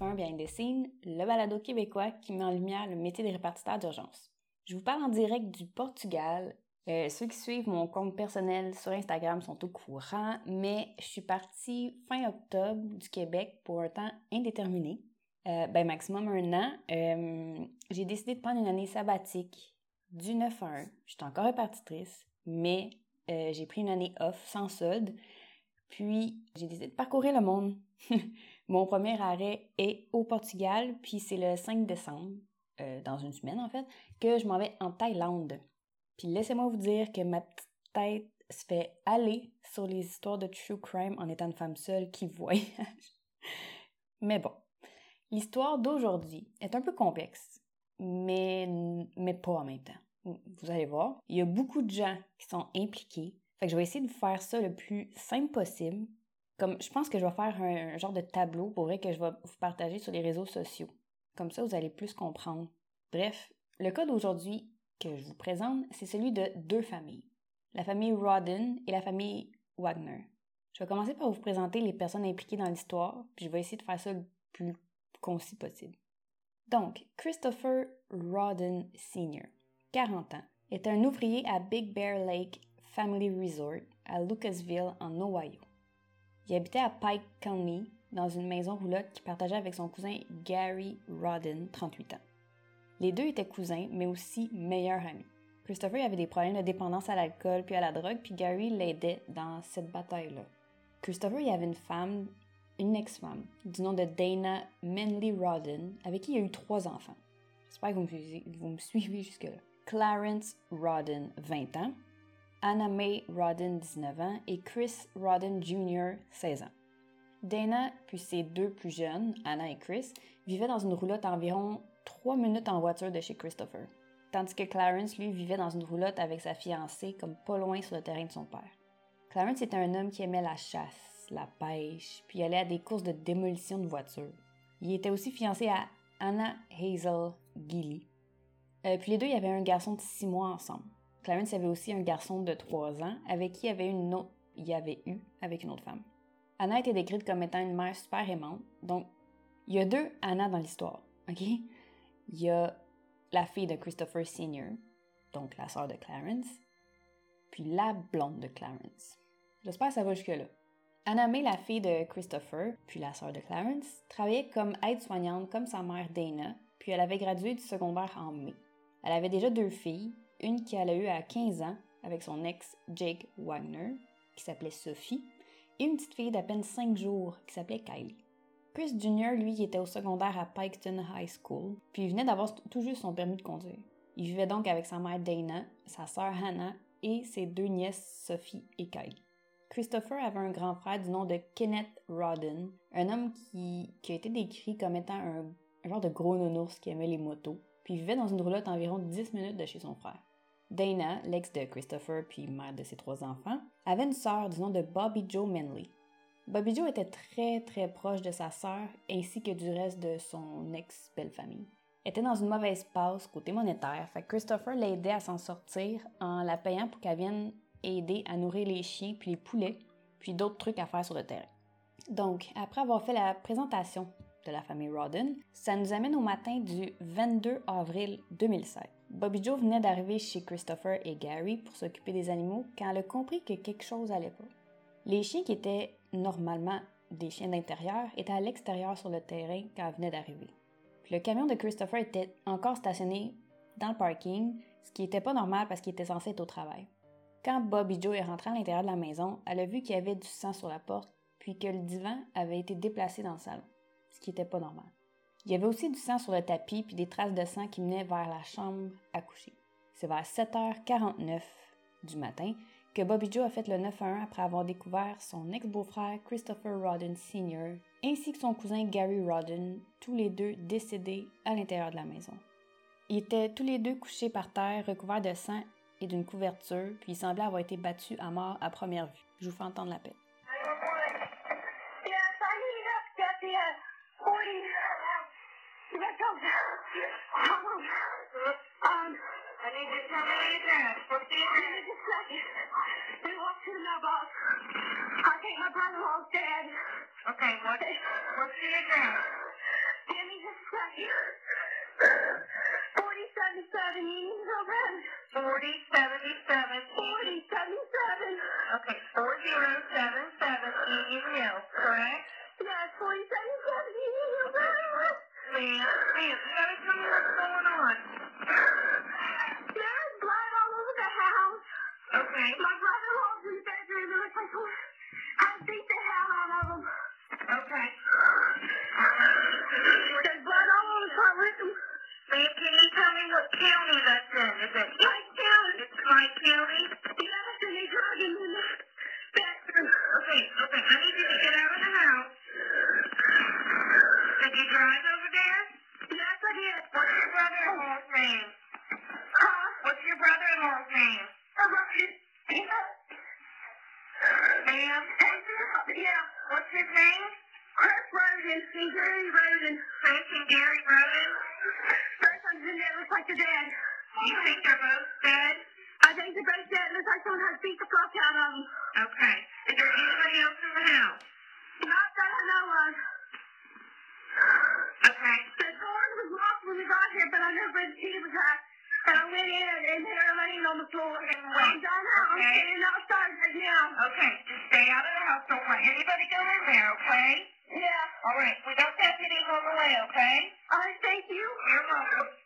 Behind le balado québécois qui met en lumière le métier des répartiteurs d'urgence. Je vous parle en direct du Portugal. Euh, ceux qui suivent mon compte personnel sur Instagram sont au courant, mais je suis partie fin octobre du Québec pour un temps indéterminé, euh, ben maximum un an. Euh, j'ai décidé de prendre une année sabbatique du 9 à 1. Je suis encore répartitrice, mais j'ai pris une année off sans solde. Puis j'ai décidé de parcourir le monde. Mon premier arrêt est au Portugal, puis c'est le 5 décembre, euh, dans une semaine en fait, que je m'en vais en Thaïlande. Puis laissez-moi vous dire que ma petite tête se fait aller sur les histoires de true crime en étant une femme seule qui voyage. mais bon, l'histoire d'aujourd'hui est un peu complexe, mais, mais pas en même temps. Vous allez voir, il y a beaucoup de gens qui sont impliqués, fait que je vais essayer de faire ça le plus simple possible. Comme je pense que je vais faire un, genre de tableau pour que je vais vous partager sur les réseaux sociaux. Comme ça, vous allez plus comprendre. Bref, le cas d'aujourd'hui que je vous présente, c'est celui de deux familles. La famille Rodden et la famille Wagner. Je vais commencer par vous présenter les personnes impliquées dans l'histoire, puis je vais essayer de faire ça le plus concis possible. Donc, Christopher Rodden Sr., 40 ans, est un ouvrier à Big Bear Lake Family Resort à Lucasville, en Ohio. Il habitait à Pike County, dans une maison roulotte qu'il partageait avec son cousin Gary Rodden, 38 ans. Les deux étaient cousins, mais aussi meilleurs amis. Christopher avait des problèmes de dépendance à l'alcool puis à la drogue, puis Gary l'aidait dans cette bataille-là. Christopher y avait une femme, une ex-femme, du nom de Dana Manley Rodden, avec qui il a eu trois enfants. J'espère que me, vous me suivez jusque-là. Clarence Rodden, 20 ans, Anna May Rodden, 19 ans, et Chris Rodden Jr., 16 ans. Dana, puis ses deux plus jeunes, Anna et Chris, vivaient dans une roulotte environ 3 minutes en voiture de chez Christopher, tandis que Clarence, lui, vivait dans une roulotte avec sa fiancée, comme pas loin sur le terrain de son père. Clarence était un homme qui aimait la chasse, la pêche, puis allait à des courses de démolition de voitures. Il était aussi fiancé à Anna Hazel Gilly. Euh, puis les deux, il y avait un garçon de 6 mois ensemble. Clarence avait aussi un garçon de 3 ans avec qui il avait, une autre, il avait eu avec une autre femme. Anna était décrite comme étant une mère super aimante. Donc, il y a deux Anna dans l'histoire. OK? Il y a la fille de Christopher Sr., donc la sœur de Clarence, puis la blonde de Clarence. J'espère que ça va jusque-là. Anna May, la fille de Christopher, puis la sœur de Clarence, travaillait comme aide-soignante comme sa mère Dana, puis elle avait gradué du secondaire en mai. Elle avait déjà deux filles, une qu'elle a eue à 15 ans avec son ex Jake Wagner, qui s'appelait Sophie, et une petite fille d'à peine 5 jours qui s'appelait Kylie. Chris Jr., lui, était au secondaire à Piketon High School, puis il venait d'avoir tout juste son permis de conduire. Il vivait donc avec sa mère Dana, sa sœur Hannah et ses deux nièces Sophie et Kylie. Christopher avait un grand frère du nom de Kenneth Rodden, un homme qui, qui a été décrit comme étant un, un genre de gros nounours qui aimait les motos, puis vivait dans une roulotte environ 10 minutes de chez son frère. Dana, l'ex de Christopher puis mère de ses trois enfants, avait une sœur du nom de Bobby Joe Manley. Bobby Joe était très très proche de sa sœur ainsi que du reste de son ex-belle famille. Elle était dans une mauvaise passe côté monétaire, fait que Christopher l'aidait à s'en sortir en la payant pour qu'elle vienne aider à nourrir les chiens puis les poulets, puis d'autres trucs à faire sur le terrain. Donc, après avoir fait la présentation de la famille Rodden, ça nous amène au matin du 22 avril 2007. Bobby Joe venait d'arriver chez Christopher et Gary pour s'occuper des animaux quand elle a compris que quelque chose allait pas. Les chiens qui étaient normalement des chiens d'intérieur étaient à l'extérieur sur le terrain quand elle venait d'arriver. le camion de Christopher était encore stationné dans le parking, ce qui n'était pas normal parce qu'il était censé être au travail. Quand Bobby Joe est rentré à l'intérieur de la maison, elle a vu qu'il y avait du sang sur la porte, puis que le divan avait été déplacé dans le salon, ce qui n'était pas normal. Il y avait aussi du sang sur le tapis puis des traces de sang qui menaient vers la chambre à coucher. C'est vers 7h49 du matin que Bobby Joe a fait le 9-1 après avoir découvert son ex-beau-frère Christopher Rodden Sr. ainsi que son cousin Gary Rodden, tous les deux décédés à l'intérieur de la maison. Ils étaient tous les deux couchés par terre, recouverts de sang et d'une couverture, puis ils semblaient avoir été battus à mort à première vue. Je vous fais entendre la paix. Okay, My brother-in-law's in the bedroom. It looks like I beat the hell out of him. okay. There's blood all over the front with him. Ma'am, can you tell me what county that's in? Is it Pike County. It's Pike County? Yes, and they drug him in the bedroom. Okay, okay, I need you to get out of the house. Did you drive over there? Yes, I did. What's your brother-in-law's name? Huh? What's your brother-in-law's name? I wrote it. Yeah. Ma'am, Yeah. what's his name? Chris Roden and Gary Roden. Chris and Gary Roden? First one's in there looks like they're dead. You think they're both dead? I think they're both dead. Looks like someone has beat the fuck out of them. Okay. Is there anybody else in the house? Not that I know of. Okay. The door was locked when we got here, but I know where the key was at. And I went in and laying on the floor. I'm done now. I'm Okay. standing outside right now. Okay, just stay out of the house. Don't let anybody go in there, okay? Yeah. All right. We got deputies on the way, okay? All right, thank you. You're welcome.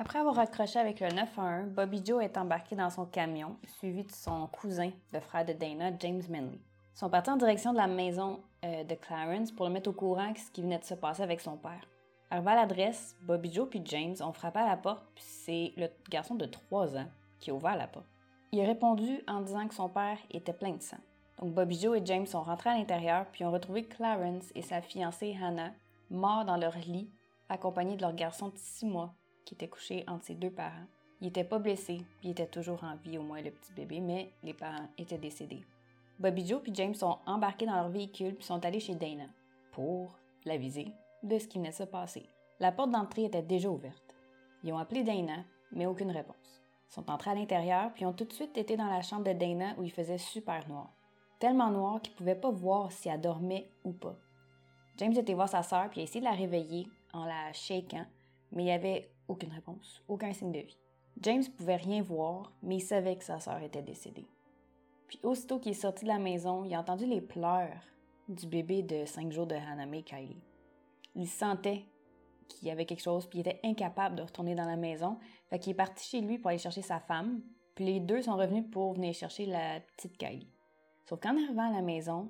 Après avoir raccroché avec le 911, Bobby Joe est embarqué dans son camion, suivi de son cousin, le frère de Dana, James Manley. Ils sont partis en direction de la maison euh, de Clarence pour le mettre au courant de ce qui venait de se passer avec son père. Arrivé à l'adresse, Bobby Joe puis James ont frappé à la porte, puis c'est le garçon de 3 ans qui a ouvert la porte. Il a répondu en disant que son père était plein de sang. Donc Bobby Joe et James sont rentrés à l'intérieur puis ont retrouvé Clarence et sa fiancée Hannah morts dans leur lit, accompagnés de leur garçon de 6 mois qui était couché entre ses deux parents. Il était pas blessé, puis il était toujours en vie, au moins le petit bébé, mais les parents étaient décédés. Bobby Joe puis James sont embarqués dans leur véhicule puis sont allés chez Dana pour l'aviser de ce qui venait de se passer. La porte d'entrée était déjà ouverte. Ils ont appelé Dana, mais aucune réponse. Ils sont entrés à l'intérieur puis ont tout de suite été dans la chambre de Dana où il faisait super noir. Tellement noir qu'ils ne pouvaient pas voir si elle dormait ou pas. James était voir sa sœur puis a essayé de la réveiller en la shakant, mais il n'y avait aucune réponse, aucun signe de vie. James pouvait rien voir, mais il savait que sa sœur était décédée. Puis aussitôt qu'il est sorti de la maison, il a entendu les pleurs du bébé de 5 jours de Hannah May Kylie. Il sentait qu'il y avait quelque chose, puis il était incapable de retourner dans la maison. Fait qu'il est parti chez lui pour aller chercher sa femme, puis les deux sont revenus pour venir chercher la petite Kylie. Sauf qu'en arrivant à la maison,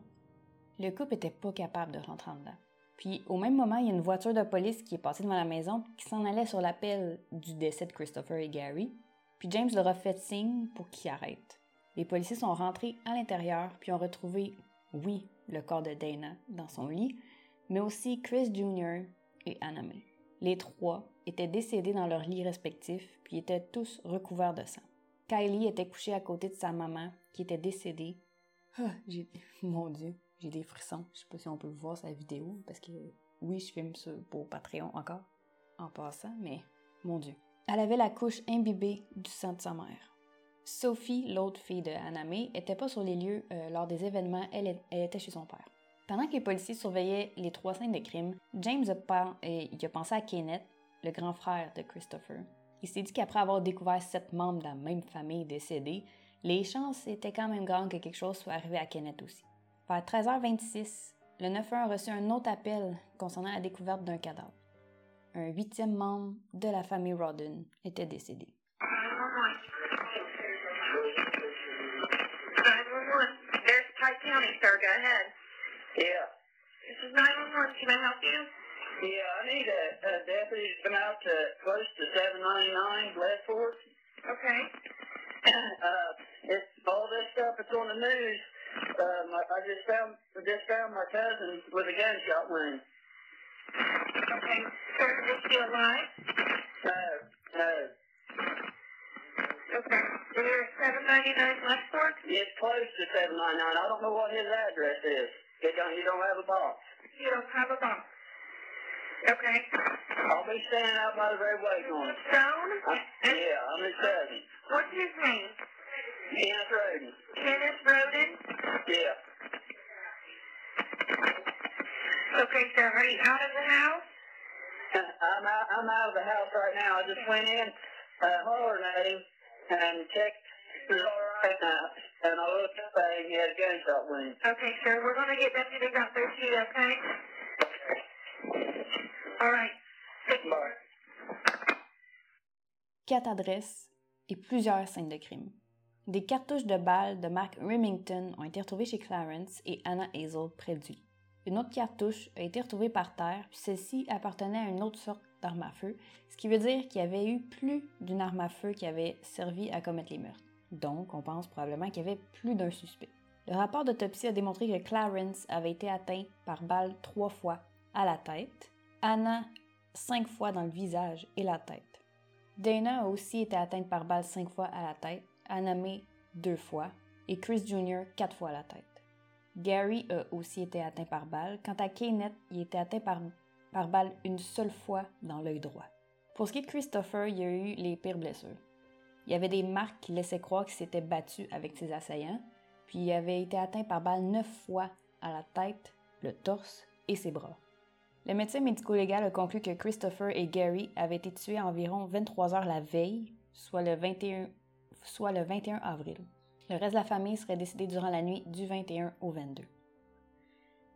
le couple était pas capable de rentrer en dedans. Puis au même moment, il y a une voiture de police qui est passée devant la maison qui s'en allait sur l'appel du décès de Christopher et Gary. Puis James leur a fait signe pour qu'ils arrêtent. Les policiers sont rentrés à l'intérieur puis ont retrouvé, oui, le corps de Dana dans son lit, mais aussi Chris Jr. et Anna May. Les trois étaient décédés dans leurs lits respectifs puis étaient tous recouverts de sang. Kylie était couchée à côté de sa maman qui était décédée. Ah, j'ai... Mon Dieu, j'ai des frissons. Je sais pas si on peut voir sa vidéo parce que oui, je filme ça pour Patreon encore en passant, mais mon Dieu. Elle avait la couche imbibée du sang de sa mère. Sophie, l'autre fille de May, était pas sur les lieux euh, lors des événements, elle, était chez son père. Pendant que les policiers surveillaient les trois scènes de crime, James a, euh, a pensé à Kenneth, le grand frère de Christopher. Il s'est dit qu'après avoir découvert sept membres de la même famille décédés, les chances étaient quand même grandes que quelque chose soit arrivé à Kenneth aussi. Vers 13h26, le 911 a reçu un autre appel concernant la découverte d'un cadavre. Un huitième membre de la famille Rodden était décédé. 911. There's Pike County, sir. Go ahead. Yeah. This is 911. Can I help you? Yeah, I need a, a deputy to come out to close to 799 Left Fork. Okay. uh, it's all this stuff that's on the news. Um, I, I just found I just found my cousin with a gunshot wound. Okay. Sir, is she alive? No, no. Okay. So you're 799 Left Fork? It's close to 799. I don't know what his address is. He don't, he don't have a box. You don't have a box. Okay. I'll be standing out by the road waiting on him. Stone? Uh, yeah, I'm his cousin. What's his name? Kenneth Roden. Kenneth Roden? Yeah. Okay, sir. Are you out of the house? I'm out, I'm out of the house right now. I just went in, uh, hollering at him and checked his right out. And I looked up at him, he had a gunshot wound. Okay, sir. We're going to get deputies out there to you, okay? All right. Take care. quatre adresses et plusieurs scènes de crime. Des cartouches de balles de marque Remington ont été retrouvées chez Clarence et Anna Hazel près du lit. Une autre cartouche a été retrouvée par terre, puis celle-ci appartenait à une autre sorte d'arme à feu, ce qui veut dire qu'il y avait eu plus d'une arme à feu qui avait servi à commettre les meurtres. Donc, on pense probablement qu'il y avait plus d'un suspect. Le rapport d'autopsie a démontré que Clarence avait été atteint par balle trois fois à la tête, Anna cinq fois dans le visage et la tête. Dana a aussi été atteinte par balle cinq fois à la tête, Anna May deux fois et Chris Jr. quatre fois à la tête. Gary a aussi été atteint par balle. Quant à Kenneth, il été atteint par, par balle une seule fois dans l'œil droit. Pour ce qui est de Christopher, il a eu les pires blessures. Il y avait des marques qui laissaient croire qu'il s'était battu avec ses assaillants, puis il avait été atteint par balle neuf fois à la tête, le torse et ses bras. Le médecin médico-légal a conclu que Christopher et Gary avaient été tués environ 23 heures la veille, soit le 21, soit le 21 avril. Le reste de la famille serait décédé durant la nuit du 21 au 22.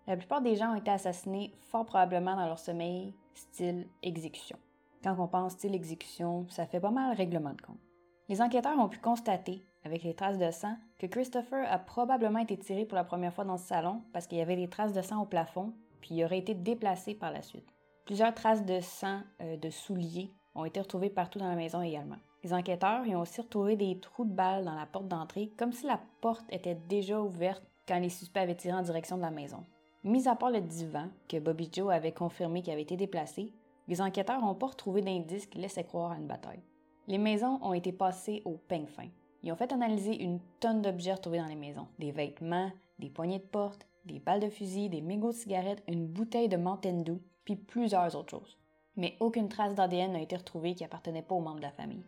La plupart des gens ont été assassinés fort probablement dans leur sommeil, style exécution. Quand on pense style exécution, ça fait pas mal règlement de compte. Les enquêteurs ont pu constater, avec les traces de sang, que Christopher a probablement été tiré pour la première fois dans ce salon parce qu'il y avait des traces de sang au plafond, puis il aurait été déplacé par la suite. Plusieurs traces de sang euh, de souliers ont été retrouvées partout dans la maison également. Les enquêteurs y ont aussi retrouvé des trous de balles dans la porte d'entrée, comme si la porte était déjà ouverte quand les suspects avaient tiré en direction de la maison. Mis à part le divan, que Bobby Joe avait confirmé qu'il avait été déplacé, les enquêteurs n'ont pas retrouvé d'indices qui laissaient croire à une bataille. Les maisons ont été passées au peigne fin. Ils ont fait analyser une tonne d'objets retrouvés dans les maisons. Des vêtements, des poignées de porte, des balles de fusil, des mégots de cigarettes, une bouteille de Mountain Dew, puis plusieurs autres choses. Mais aucune trace d'ADN n'a été retrouvée qui appartenait pas aux membres de la famille.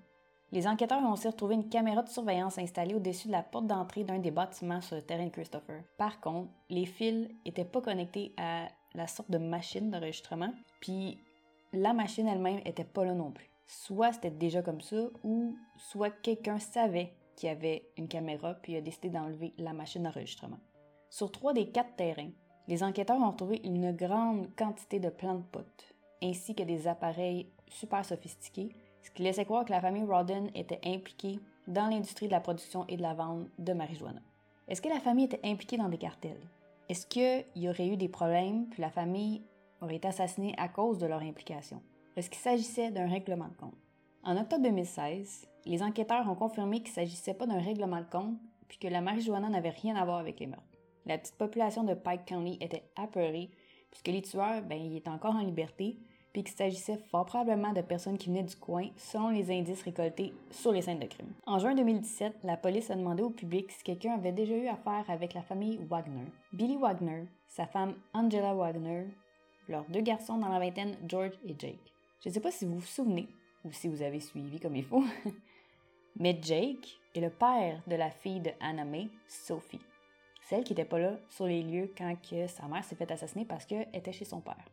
Les enquêteurs ont aussi retrouvé une caméra de surveillance installée au-dessus de la porte d'entrée d'un des bâtiments sur le terrain de Christopher. Par contre, les fils n'étaient pas connectés à la sorte de machine d'enregistrement, puis la machine elle-même était pas là non plus. Soit c'était déjà comme ça, ou soit quelqu'un savait qu'il y avait une caméra puis a décidé d'enlever la machine d'enregistrement. Sur trois des quatre terrains, les enquêteurs ont trouvé une grande quantité de plantes potes, ainsi que des appareils super sophistiqués, ce qui laissait croire que la famille Rodden était impliquée dans l'industrie de la production et de la vente de marijuana. Est-ce que la famille était impliquée dans des cartels? Est-ce qu'il y aurait eu des problèmes puis la famille aurait été assassinée à cause de leur implication? Est-ce qu'il s'agissait d'un règlement de compte? En octobre 2016, les enquêteurs ont confirmé qu'il ne s'agissait pas d'un règlement de compte puis que la marijuana n'avait rien à voir avec les meurtres. La petite population de Pike County était apeurée puisque les tueurs, ben, ils étaient encore en liberté puis qu'il s'agissait fort probablement de personnes qui venaient du coin selon les indices récoltés sur les scènes de crime. En juin 2017, la police a demandé au public si quelqu'un avait déjà eu affaire avec la famille Wagner. Billy Wagner, sa femme Angela Wagner, leurs deux garçons dans la vingtaine, George et Jake. Je ne sais pas si vous vous souvenez ou si vous avez suivi comme il faut, mais Jake est le père de la fille de Anna May, Sophie, celle qui n'était pas là sur les lieux quand que sa mère s'est fait assassiner parce qu'elle était chez son père.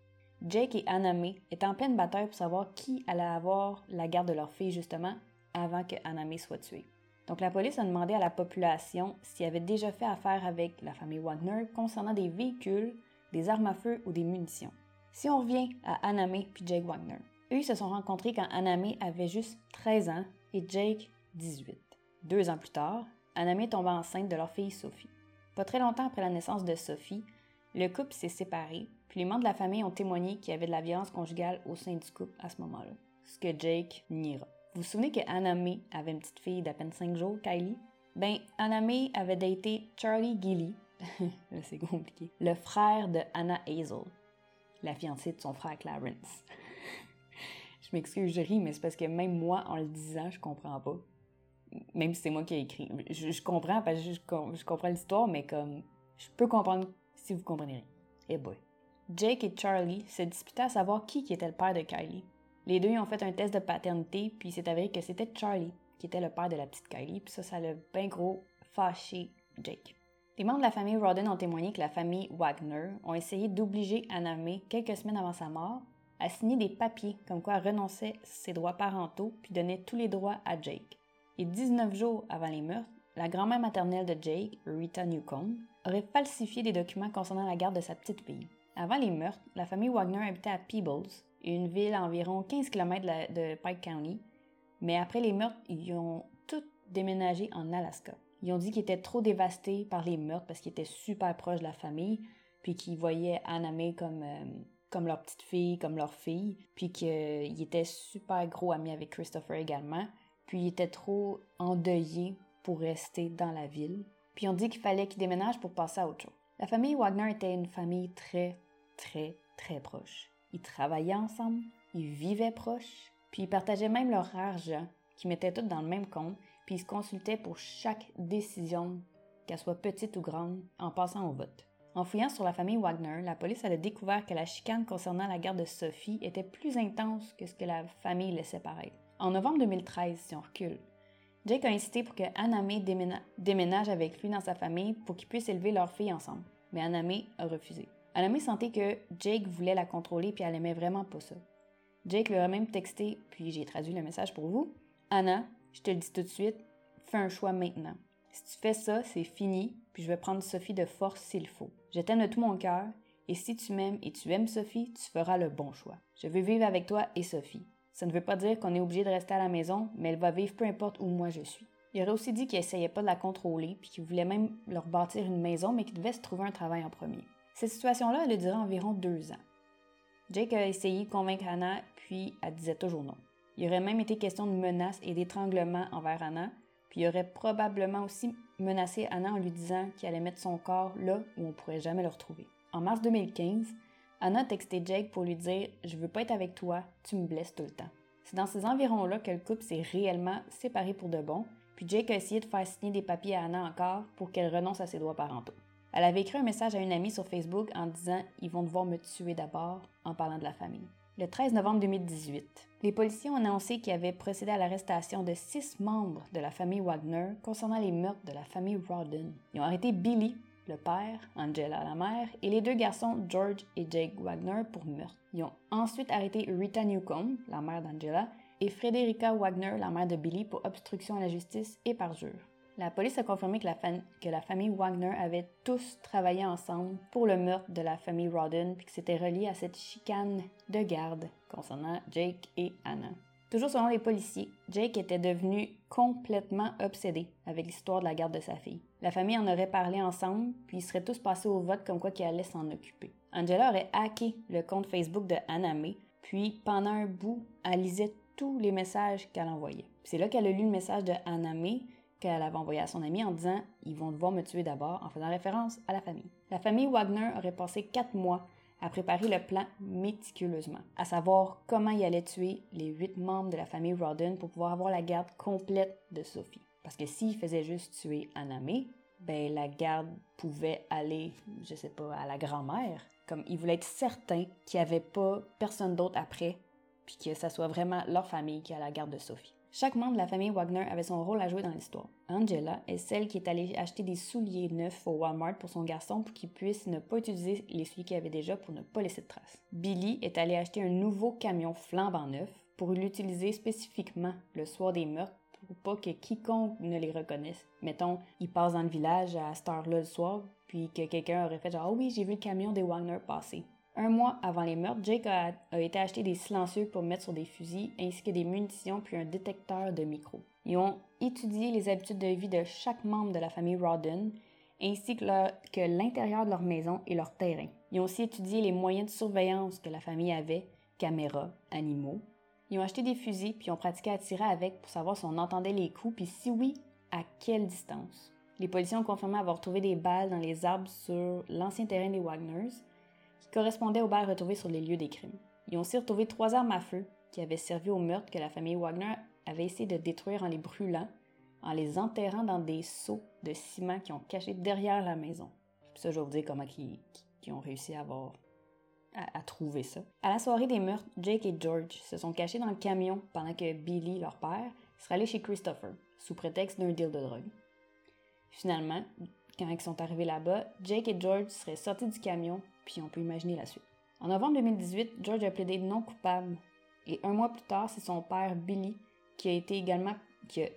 Jake et Anna May étaient en pleine bataille pour savoir qui allait avoir la garde de leur fille justement avant que Anna May soit tuée. Donc la police a demandé à la population s'il avait déjà fait affaire avec la famille Wagner concernant des véhicules, des armes à feu ou des munitions. Si on revient à Anna May puis Jake Wagner, eux se sont rencontrés quand Anna May avait juste 13 ans et Jake 18. Deux ans plus tard, Anna May tomba enceinte de leur fille Sophie. Pas très longtemps après la naissance de Sophie, le couple s'est séparé, puis les membres de la famille ont témoigné qu'il y avait de la violence conjugale au sein du couple à ce moment-là, ce que Jake niera. Vous vous souvenez que Anna May avait une petite fille d'à peine 5 jours, Kylie? Ben, Anna May avait daté Charlie Gilly, c'est compliqué, le frère de Anna Hazel, la fiancée de son frère Clarence. je m'excuse, je ris, mais c'est parce que même moi, en le disant, je comprends pas. Même si c'est moi qui ai écrit. Je, je comprends parce que je, je comprends l'histoire, mais comme, je peux comprendre si vous comprenez rien. Eh boy. Jake et Charlie se disputaient à savoir qui était le père de Kylie. Les deux ont fait un test de paternité, puis c'est avéré que c'était Charlie qui était le père de la petite Kylie, puis ça, ça l'a bien gros fâché Jake. Les membres de la famille Rodden ont témoigné que la famille Wagner ont essayé d'obliger Anna May, quelques semaines avant sa mort, à signer des papiers comme quoi elle renonçait ses droits parentaux puis donnait tous les droits à Jake. Et 19 jours avant les meurtres, la grand-mère maternelle de Jake, Rita Newcomb, aurait falsifié des documents concernant la garde de sa petite fille. Avant les meurtres, la famille Wagner habitait à Peebles, une ville à environ 15 km de Pike County, mais après les meurtres, ils ont tous déménagé en Alaska. Ils ont dit qu'ils étaient trop dévastés par les meurtres parce qu'ils étaient super proches de la famille, puis qu'ils voyaient Anna May comme, euh, comme leur petite fille, comme leur fille, puis qu'ils étaient super gros amis avec Christopher également, puis ils étaient trop endeuillés pour rester dans la ville. Puis on dit qu'il fallait qu'ils déménagent pour passer à autre chose. La famille Wagner était une famille très, très, très proche. Ils travaillaient ensemble, ils vivaient proches, puis ils partageaient même leur argent, qu'ils mettaient tout dans le même compte, puis ils se consultaient pour chaque décision, qu'elle soit petite ou grande, en passant au vote. En fouillant sur la famille Wagner, la police a découvert que la chicane concernant la garde de Sophie était plus intense que ce que la famille laissait paraître. En novembre 2013, si on recule, Jake a insisté pour que Anna May déménage avec lui dans sa famille pour qu'ils puissent élever leur fille ensemble. Mais Anna May a refusé. Anna May sentait que Jake voulait la contrôler puis elle aimait vraiment pas ça. Jake lui a même texté, puis j'ai traduit le message pour vous. Anna, je te le dis tout de suite, fais un choix maintenant. Si tu fais ça, c'est fini, puis je vais prendre Sophie de force s'il faut. Je t'aime de tout mon cœur, et si tu m'aimes et tu aimes Sophie, tu feras le bon choix. Je veux vivre avec toi et Sophie. Ça ne veut pas dire qu'on est obligé de rester à la maison, mais elle va vivre peu importe où moi je suis. Il aurait aussi dit qu'il essayait pas de la contrôler, puis qu'il voulait même leur bâtir une maison, mais qu'il devait se trouver un travail en premier. Cette situation-là, elle a duré environ deux ans. Jake a essayé de convaincre Anna, puis elle disait toujours non. Il aurait même été question de menaces et d'étranglement envers Anna, puis il aurait probablement aussi menacé Anna en lui disant qu'il allait mettre son corps là où on pourrait jamais le retrouver. En mars 2015, Anna a texté Jake pour lui dire Je veux pas être avec toi, tu me blesses tout le temps. C'est dans ces environs-là que le couple s'est réellement séparé pour de bon, puis Jake a essayé de faire signer des papiers à Anna encore pour qu'elle renonce à ses droits parentaux. Elle avait écrit un message à une amie sur Facebook en disant Ils vont devoir me tuer d'abord, en parlant de la famille. Le 13 novembre 2018, les policiers ont annoncé qu'ils avaient procédé à l'arrestation de six membres de la famille Wagner concernant les meurtres de la famille Rodden. Ils ont arrêté Billy, le père, Angela la mère, et les deux garçons George et Jake Wagner pour meurtre. Ils ont ensuite arrêté Rita Newcomb, la mère d'Angela, et Frederica Wagner, la mère de Billy, pour obstruction à la justice et parjure. La police a confirmé que la, famille Wagner avait tous travaillé ensemble pour le meurtre de la famille Rodden, puis que c'était relié à cette chicane de garde concernant Jake et Anna. Toujours selon les policiers, Jake était devenu complètement obsédé avec l'histoire de la garde de sa fille. La famille en aurait parlé ensemble, puis ils seraient tous passés au vote comme quoi qu'il allait s'en occuper. Angela aurait hacké le compte Facebook de Anna May, puis pendant un bout, elle lisait tous les messages qu'elle envoyait. C'est là qu'elle a lu le message de Anna May qu'elle avait envoyé à son ami en disant Ils vont devoir me tuer d'abord, en faisant référence à la famille. La famille Wagner aurait passé quatre mois à préparer le plan méticuleusement, à savoir comment il allait tuer les huit membres de la famille Rodden pour pouvoir avoir la garde complète de Sophie. Parce que s'il faisait juste tuer Anamé, ben la garde pouvait aller, je sais pas, à la grand-mère. Comme il voulait être certain qu'il n'y avait pas personne d'autre après, puis que ça soit vraiment leur famille qui a la garde de Sophie. Chaque membre de la famille Wagner avait son rôle à jouer dans l'histoire. Angela est celle qui est allée acheter des souliers neufs au Walmart pour son garçon pour qu'il puisse ne pas utiliser les souliers qu'il avait déjà pour ne pas laisser de traces. Billy est allé acheter un nouveau camion flambant neuf pour l'utiliser spécifiquement le soir des meurtres pour pas que quiconque ne les reconnaisse. Mettons, il passe dans le village à cette heure-là le soir, puis que quelqu'un aurait fait genre, oh oui, j'ai vu le camion des Wagner passer. Un mois avant les meurtres, Jake a, été acheté des silencieux pour mettre sur des fusils, ainsi que des munitions puis un détecteur de micro. Ils ont étudié les habitudes de vie de chaque membre de la famille Rodden, ainsi que, l'intérieur de leur maison et leur terrain. Ils ont aussi étudié les moyens de surveillance que la famille avait, caméras, animaux. Ils ont acheté des fusils puis ont pratiqué à tirer avec pour savoir si on entendait les coups puis si oui, à quelle distance. Les policiers ont confirmé avoir trouvé des balles dans les arbres sur l'ancien terrain des Wagners, correspondait aux balles retrouvées sur les lieux des crimes. Ils ont aussi retrouvé trois armes à feu qui avaient servi au meurtre que la famille Wagner avait essayé de détruire en les brûlant, en les enterrant dans des seaux de ciment qui ont caché derrière la maison. ça, je vais vous dire comment ils, ont réussi à à, à trouver ça. À la soirée des meurtres, Jake et George se sont cachés dans le camion pendant que Billy, leur père, serait allé chez Christopher, sous prétexte d'un deal de drogue. Finalement, quand ils sont arrivés là-bas, Jake et George seraient sortis du camion, puis on peut imaginer la suite. En novembre 2018, George a plaidé non coupable, et un mois plus tard, c'est son père Billy qui a, également, qui a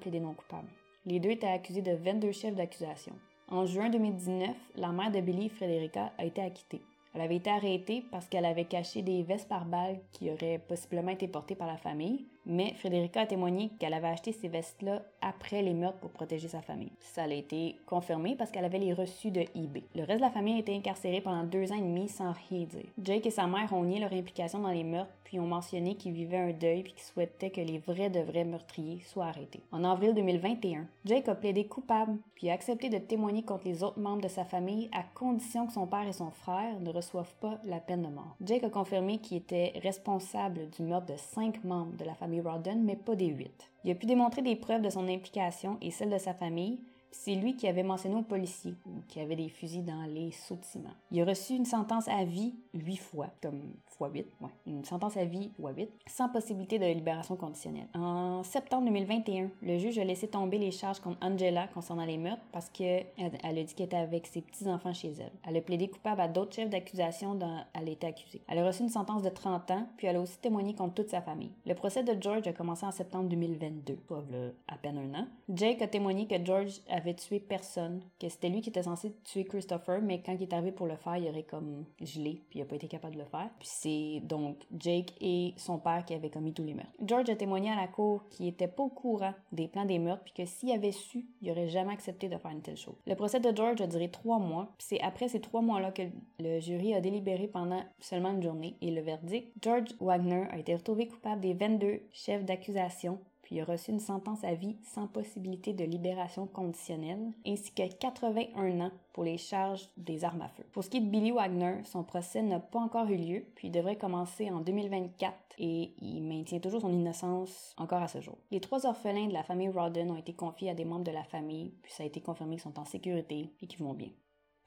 plaidé non coupable. Les deux étaient accusés de 22 chefs d'accusation. En juin 2019, la mère de Billy, Frederica, a été acquittée. Elle avait été arrêtée parce qu'elle avait caché des vestes par balles qui auraient possiblement été portées par la famille, mais Frederica a témoigné qu'elle avait acheté ces vestes-là après les meurtres pour protéger sa famille. Ça a été confirmé parce qu'elle avait les reçus de eBay. Le reste de la famille a été incarcérée pendant deux ans et demi sans rien dire. Jake et sa mère ont nié leur implication dans les meurtres puis ont mentionné qu'ils vivaient un deuil puis qu'ils souhaitaient que les vrais de vrais meurtriers soient arrêtés. En avril 2021, Jake a plaidé coupable puis a accepté de témoigner contre les autres membres de sa famille à condition que son père et son frère ne reçoivent pas la peine de mort. Jake a confirmé qu'il était responsable du meurtre de cinq membres de la famille Rodden, mais pas des huit. Il a pu démontrer des preuves de son implication et celle de sa famille, c'est lui qui avait mentionné aux policiers qu'il avait des fusils dans les ciment. Il a reçu une sentence à vie huit fois, comme fois 8, ouais, une sentence à vie fois 8, sans possibilité de libération conditionnelle. En septembre 2021, le juge a laissé tomber les charges contre Angela concernant les meurtres parce qu'elle elle a dit qu'elle était avec ses petits-enfants chez elle. Elle a plaidé coupable à d'autres chefs d'accusation dont elle était accusée. Elle a reçu une sentence de 30 ans, puis elle a aussi témoigné contre toute sa famille. Le procès de George a commencé en septembre 2022, soit à peine un an. Jake a témoigné que George avait tué personne, que c'était lui qui était censé tuer Christopher, mais quand il est arrivé pour le faire, il aurait comme gelé, puis il a pas été capable de le faire. Puis c'est donc Jake et son père qui avaient commis tous les meurtres. George a témoigné à la cour qu'il était pas au courant des plans des meurtres, puis que s'il avait su, il aurait jamais accepté de faire une telle chose. Le procès de George a duré trois mois, puis c'est après ces trois mois-là que le jury a délibéré pendant seulement une journée, et le verdict, George Wagner a été retrouvé coupable des 22 chefs d'accusation puis a reçu une sentence à vie sans possibilité de libération conditionnelle, ainsi que 81 ans pour les charges des armes à feu. Pour ce qui est de Billy Wagner, son procès n'a pas encore eu lieu, puis il devrait commencer en 2024 et il maintient toujours son innocence encore à ce jour. Les trois orphelins de la famille Rodden ont été confiés à des membres de la famille, puis ça a été confirmé qu'ils sont en sécurité et qu'ils vont bien.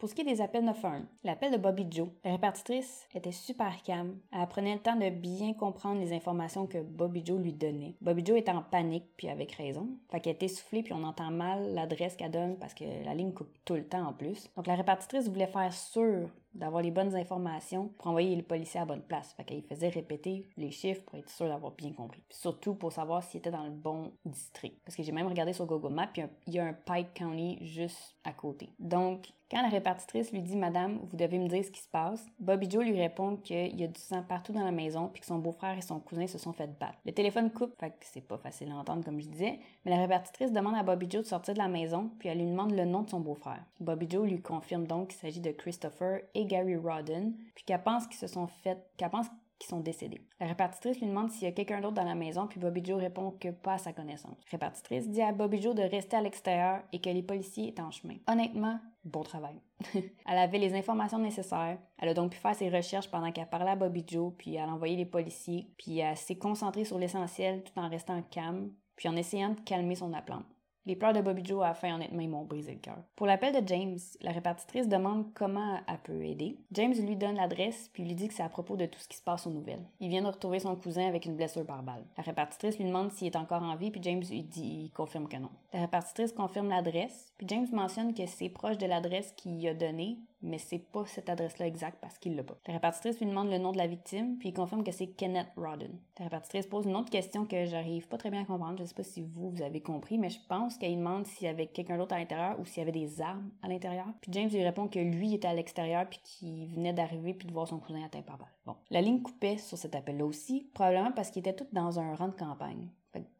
Pour ce qui est des appels 911, l'appel de Bobby Joe, la répartitrice était super calme. Elle prenait le temps de bien comprendre les informations que Bobby Joe lui donnait. Bobby Joe était en panique, puis avec raison. Fait qu'elle était essoufflée, puis on entend mal l'adresse qu'elle donne parce que la ligne coupe tout le temps en plus. Donc la répartitrice voulait faire sûr d'avoir les bonnes informations pour envoyer les policiers à la bonne place. Fait qu'elle faisait répéter les chiffres pour être sûr d'avoir bien compris. Surtout pour savoir s'il était dans le bon district. Parce que j'ai même regardé sur Google Maps, puis il y a un Pike County juste à côté. Donc, quand la répartitrice lui dit Madame, vous devez me dire ce qui se passe, Bobby Joe lui répond qu'il y a du sang partout dans la maison puis que son beau-frère et son cousin se sont fait battre. Le téléphone coupe, fait que c'est pas facile à entendre comme je disais, mais la répartitrice demande à Bobby Joe de sortir de la maison puis elle lui demande le nom de son beau-frère. Bobby Joe lui confirme donc qu'il s'agit de Christopher et Gary Rodden puis qu'elle pense qu'ils se sont fait, qu'elle pense qu'ils sont décédés. La répartitrice lui demande s'il y a quelqu'un d'autre dans la maison, puis Bobby Joe répond que pas à sa connaissance. La répartitrice dit à Bobby Joe de rester à l'extérieur et que les policiers étaient en chemin. Honnêtement, bon travail. elle avait les informations nécessaires. Elle a donc pu faire ses recherches pendant qu'elle parlait à Bobby Joe, puis elle a envoyé les policiers, puis elle s'est concentrée sur l'essentiel tout en restant calme, puis en essayant de calmer son aplomb. Les pleurs de Bobby Joe à la fin, honnêtement, ils m'ont brisé le cœur. Pour l'appel de James, la répartitrice demande comment elle peut aider. James lui donne l'adresse puis lui dit que c'est à propos de tout ce qui se passe aux nouvelles. Il vient de retrouver son cousin avec une blessure par balle. La répartitrice lui demande s'il est encore en vie puis James lui dit, il confirme que non. La répartitrice confirme l'adresse puis James mentionne que c'est proche de l'adresse qu'il a donnée mais c'est pas cette adresse-là exacte parce qu'il l'a pas. La répartitrice lui demande le nom de la victime, puis il confirme que c'est Kenneth Rodden. La répartitrice pose une autre question que j'arrive pas très bien à comprendre. Je sais pas si vous, vous avez compris, mais je pense qu'elle demande s'il y avait quelqu'un d'autre à l'intérieur ou s'il y avait des armes à l'intérieur. Puis James lui répond que lui était à l'extérieur puis qu'il venait d'arriver puis de voir son cousin atteint par balle. Bon. La ligne coupait sur cet appel-là aussi, probablement parce qu'il était tout dans un rang de campagne.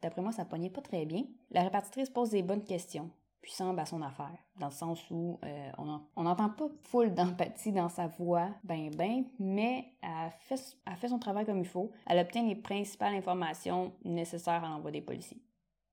D'après moi, ça pognait pas très bien. La répartitrice pose des bonnes questions puis semble à son affaire, dans le sens où euh, on n'entend pas full d'empathie dans sa voix, ben ben, mais elle fait, elle fait son travail comme il faut. Elle obtient les principales informations nécessaires à l'envoi des policiers.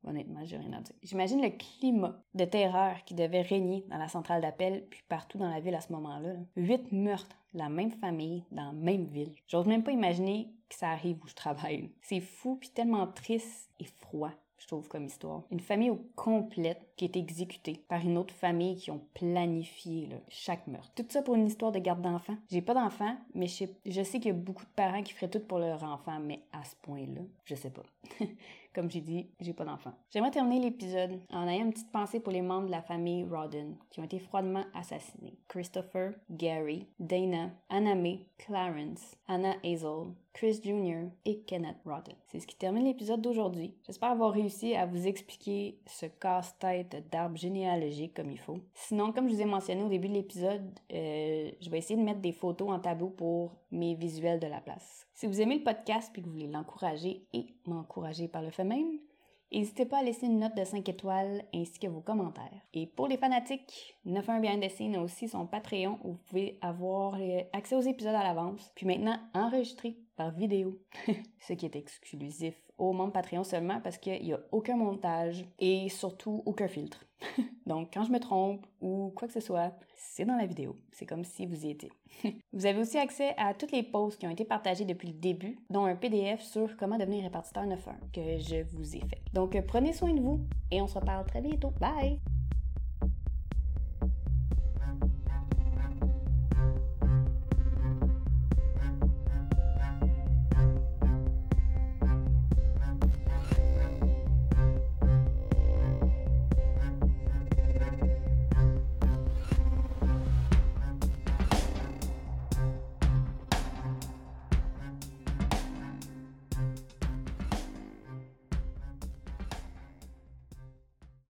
Honnêtement, j'ai rien à dire. J'imagine le climat de terreur qui devait régner dans la centrale d'appel, puis partout dans la ville à ce moment-là. Huit meurtres, la même famille, dans la même ville. J'ose même pas imaginer que ça arrive où je travaille. C'est fou, puis tellement triste et froid. je trouve, comme histoire. Une famille au complète qui est exécutée par une autre famille qui ont planifié chaque meurtre. Tout ça pour une histoire de garde d'enfants. J'ai pas d'enfants, mais je sais, je sais qu'il y a beaucoup de parents qui feraient tout pour leur enfant, mais à ce point-là, je sais pas. Comme j'ai dit, j'ai pas d'enfant. J'aimerais terminer l'épisode en ayant une petite pensée pour les membres de la famille Rodden qui ont été froidement assassinés. Christopher, Gary, Dana, Anna May, Clarence, Anna Hazel, Chris Jr. et Kenneth Rodden. C'est ce qui termine l'épisode d'aujourd'hui. J'espère avoir réussi à vous expliquer ce casse-tête d'arbre généalogique comme il faut. Sinon, comme je vous ai mentionné au début de l'épisode, euh, je vais essayer de mettre des photos en tableau pour mes visuels de la place. Si vous aimez le podcast et que vous voulez l'encourager et m'encourager par le fait même, N'hésitez pas à laisser une note de 5 étoiles ainsi que vos commentaires. Et pour les fanatiques, 91 Behind the a aussi son Patreon où vous pouvez avoir accès aux épisodes à l'avance, puis maintenant enregistrés par vidéo, ce qui est exclusif aux membres Patreon seulement parce qu'il n'y a aucun montage et surtout aucun filtre. Donc quand je me trompe ou quoi que ce soit, c'est dans la vidéo. C'est comme si vous y étiez. vous avez aussi accès à toutes les posts qui ont été partagées depuis le début, dont un PDF sur comment devenir répartiteur 9.1 que je vous ai fait. Donc prenez soin de vous et on se reparle très bientôt. Bye!